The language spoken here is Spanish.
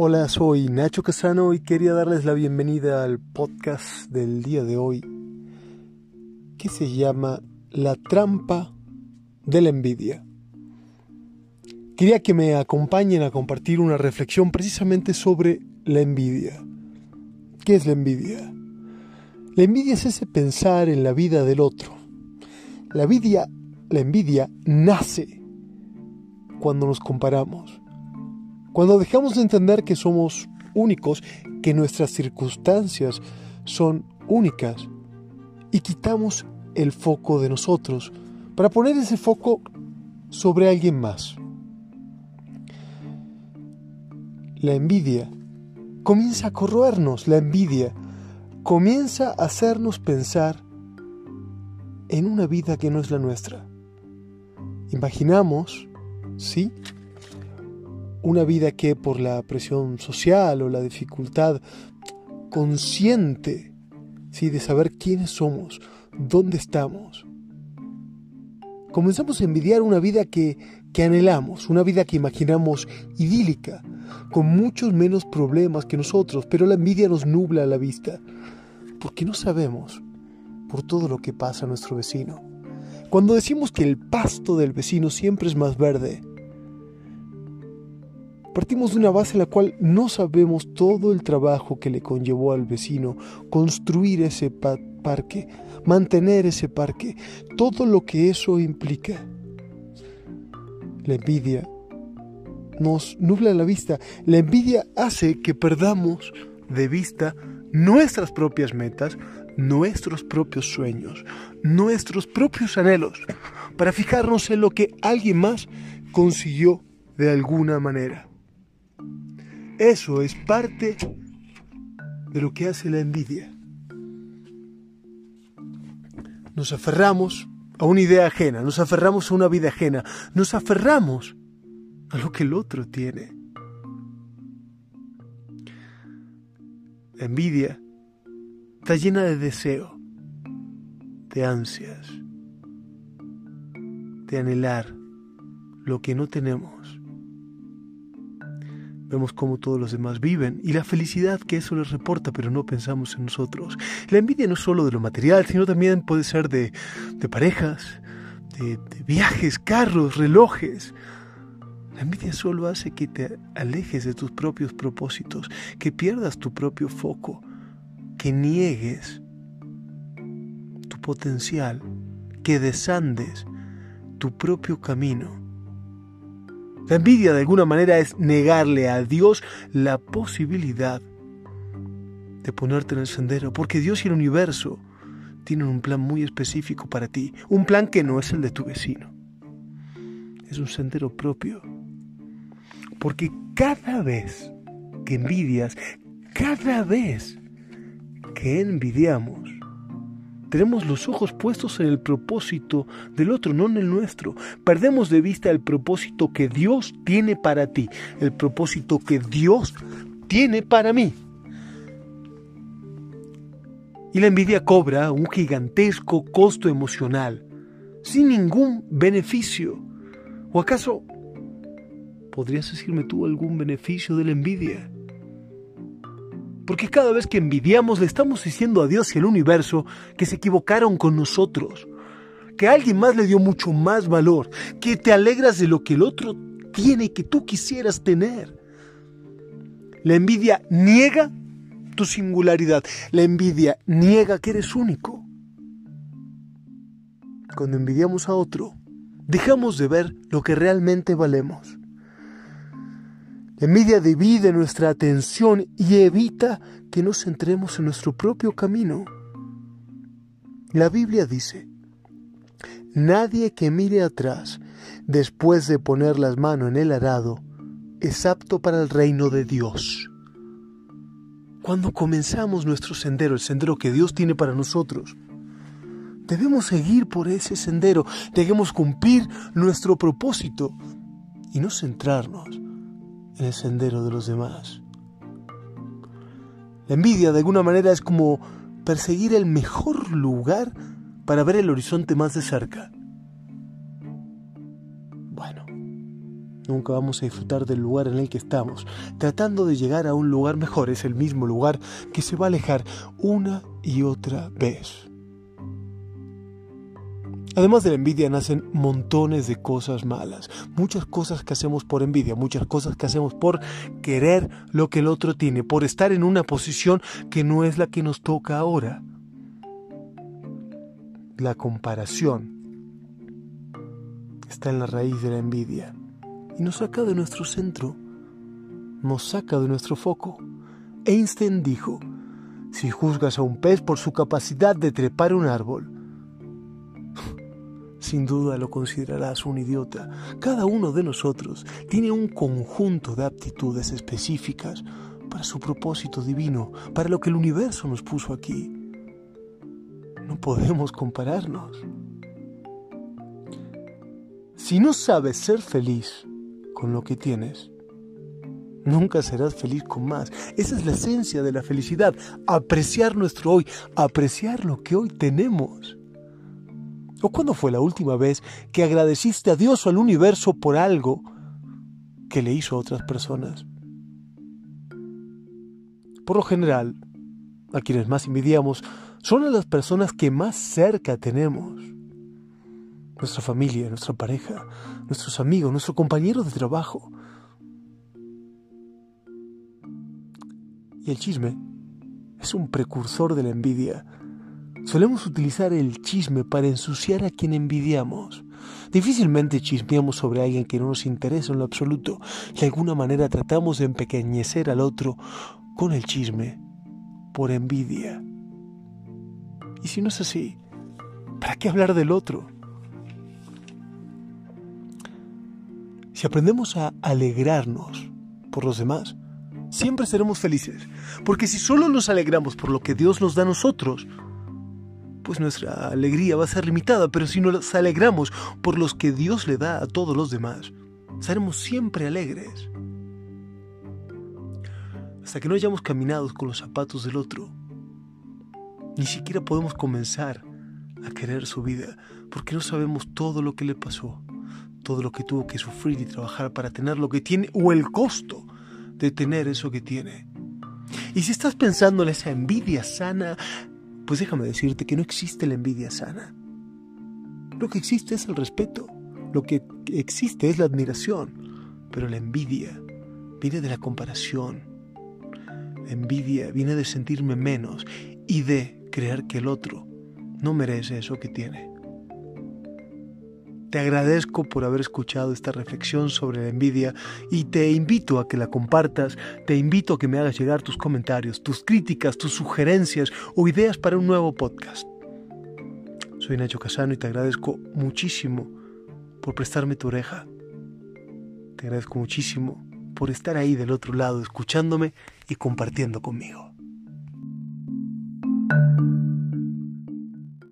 Hola, soy Nacho Casano y quería darles la bienvenida al podcast del día de hoy que se llama La trampa de la envidia. Quería que me acompañen a compartir una reflexión precisamente sobre la envidia. ¿Qué es la envidia? La envidia es ese pensar en la vida del otro. La envidia, la envidia nace cuando nos comparamos cuando dejamos de entender que somos únicos, que nuestras circunstancias son únicas y quitamos el foco de nosotros para poner ese foco sobre alguien más. La envidia comienza a corroernos, la envidia comienza a hacernos pensar en una vida que no es la nuestra. Imaginamos, ¿sí? Una vida que por la presión social o la dificultad consciente ¿sí? de saber quiénes somos, dónde estamos, comenzamos a envidiar una vida que, que anhelamos, una vida que imaginamos idílica, con muchos menos problemas que nosotros, pero la envidia nos nubla la vista, porque no sabemos por todo lo que pasa a nuestro vecino. Cuando decimos que el pasto del vecino siempre es más verde, Partimos de una base en la cual no sabemos todo el trabajo que le conllevó al vecino construir ese parque, mantener ese parque, todo lo que eso implica. La envidia nos nubla la vista. La envidia hace que perdamos de vista nuestras propias metas, nuestros propios sueños, nuestros propios anhelos, para fijarnos en lo que alguien más consiguió de alguna manera. Eso es parte de lo que hace la envidia. Nos aferramos a una idea ajena, nos aferramos a una vida ajena, nos aferramos a lo que el otro tiene. La envidia está llena de deseo, de ansias, de anhelar lo que no tenemos Vemos cómo todos los demás viven y la felicidad que eso les reporta, pero no pensamos en nosotros. La envidia no es solo de lo material, sino también puede ser de, parejas, de, de viajes, carros, relojes. La envidia solo hace que te alejes de tus propios propósitos, que pierdas tu propio foco, que niegues tu potencial, que desandes tu propio camino la envidia de alguna manera es negarle a Dios la posibilidad de ponerte en el sendero, porque Dios y el universo tienen un plan muy específico para ti, un plan que no es el de tu vecino, es un sendero propio. Porque cada vez que envidias, cada vez que envidiamos, tenemos los ojos puestos en el propósito del otro, no en el nuestro. Perdemos de vista el propósito que Dios tiene para ti, el propósito que Dios tiene para mí. Y la envidia cobra un gigantesco costo emocional, sin ningún beneficio. ¿O acaso podrías decirme tú algún beneficio de la envidia? Porque cada vez que envidiamos le estamos diciendo a Dios y al universo que se equivocaron con nosotros, que alguien más le dio mucho más valor, que te alegras de lo que el otro tiene que tú quisieras tener. La envidia niega tu singularidad, la envidia niega que eres único. Cuando envidiamos a otro, dejamos de ver lo que realmente valemos. La envidia divide nuestra atención y evita que nos centremos en nuestro propio camino. La Biblia dice, nadie que mire atrás después de poner las manos en el arado es apto para el reino de Dios. Cuando comenzamos nuestro sendero, el sendero que Dios tiene para nosotros, debemos seguir por ese sendero, debemos cumplir nuestro propósito y no centrarnos en el sendero de los demás. La envidia de alguna manera es como perseguir el mejor lugar para ver el horizonte más de cerca. Bueno, Nunca vamos a disfrutar del lugar en el que estamos. Tratando de llegar a un lugar mejor es el mismo lugar que se va a alejar una y otra vez. Además de la envidia nacen montones de cosas malas, muchas cosas que hacemos por envidia, muchas cosas que hacemos por querer lo que el otro tiene, por estar en una posición que no es la que nos toca ahora. La comparación está en la raíz de la envidia y nos saca de nuestro centro, nos saca de nuestro foco. Einstein dijo, si juzgas a un pez por su capacidad de trepar un árbol, sin duda lo considerarás un idiota. Cada uno de nosotros tiene un conjunto de aptitudes específicas para su propósito divino, para lo que el universo nos puso aquí. No podemos compararnos. Si no sabes ser feliz, con lo que tienes, nunca serás feliz con más. Esa es la esencia de la felicidad, apreciar nuestro hoy, apreciar lo que hoy tenemos. ¿O cuándo fue la última vez que agradeciste a Dios o al universo por algo que le hizo a otras personas? Por lo general, a quienes más envidiamos son a las personas que más cerca tenemos nuestra familia, nuestra pareja, nuestros amigos, nuestros compañeros de trabajo. Y el chisme es un precursor de la envidia. Solemos utilizar el chisme para ensuciar a quien envidiamos. Difícilmente chismeamos sobre alguien que no nos interesa en lo absoluto. De alguna manera tratamos de empequeñecer al otro con el chisme, por envidia. Y si no es así, ¿para qué hablar del otro? Si aprendemos a alegrarnos por los demás, siempre seremos felices. Porque si solo nos alegramos por lo que Dios nos da a nosotros, pues nuestra alegría va a ser limitada. Pero si nos alegramos por los que Dios le da a todos los demás, seremos siempre alegres. Hasta que no hayamos caminado con los zapatos del otro, ni siquiera podemos comenzar a querer su vida, porque no sabemos todo lo que le pasó todo lo que tuvo que sufrir y trabajar para tener lo que tiene o el costo de tener eso que tiene. Y si estás pensando en esa envidia sana, pues déjame decirte que no existe la envidia sana. Lo que existe es el respeto, lo que existe es la admiración, pero la envidia viene de la comparación. La envidia viene de sentirme menos y de creer que el otro no merece eso que tiene. Te agradezco por haber escuchado esta reflexión sobre la envidia y te invito a que la compartas, te invito a que me hagas llegar tus comentarios, tus críticas, tus sugerencias o ideas para un nuevo podcast. Soy Nacho Casano y te agradezco muchísimo por prestarme tu oreja. Te agradezco muchísimo por estar ahí del otro lado escuchándome y compartiendo conmigo.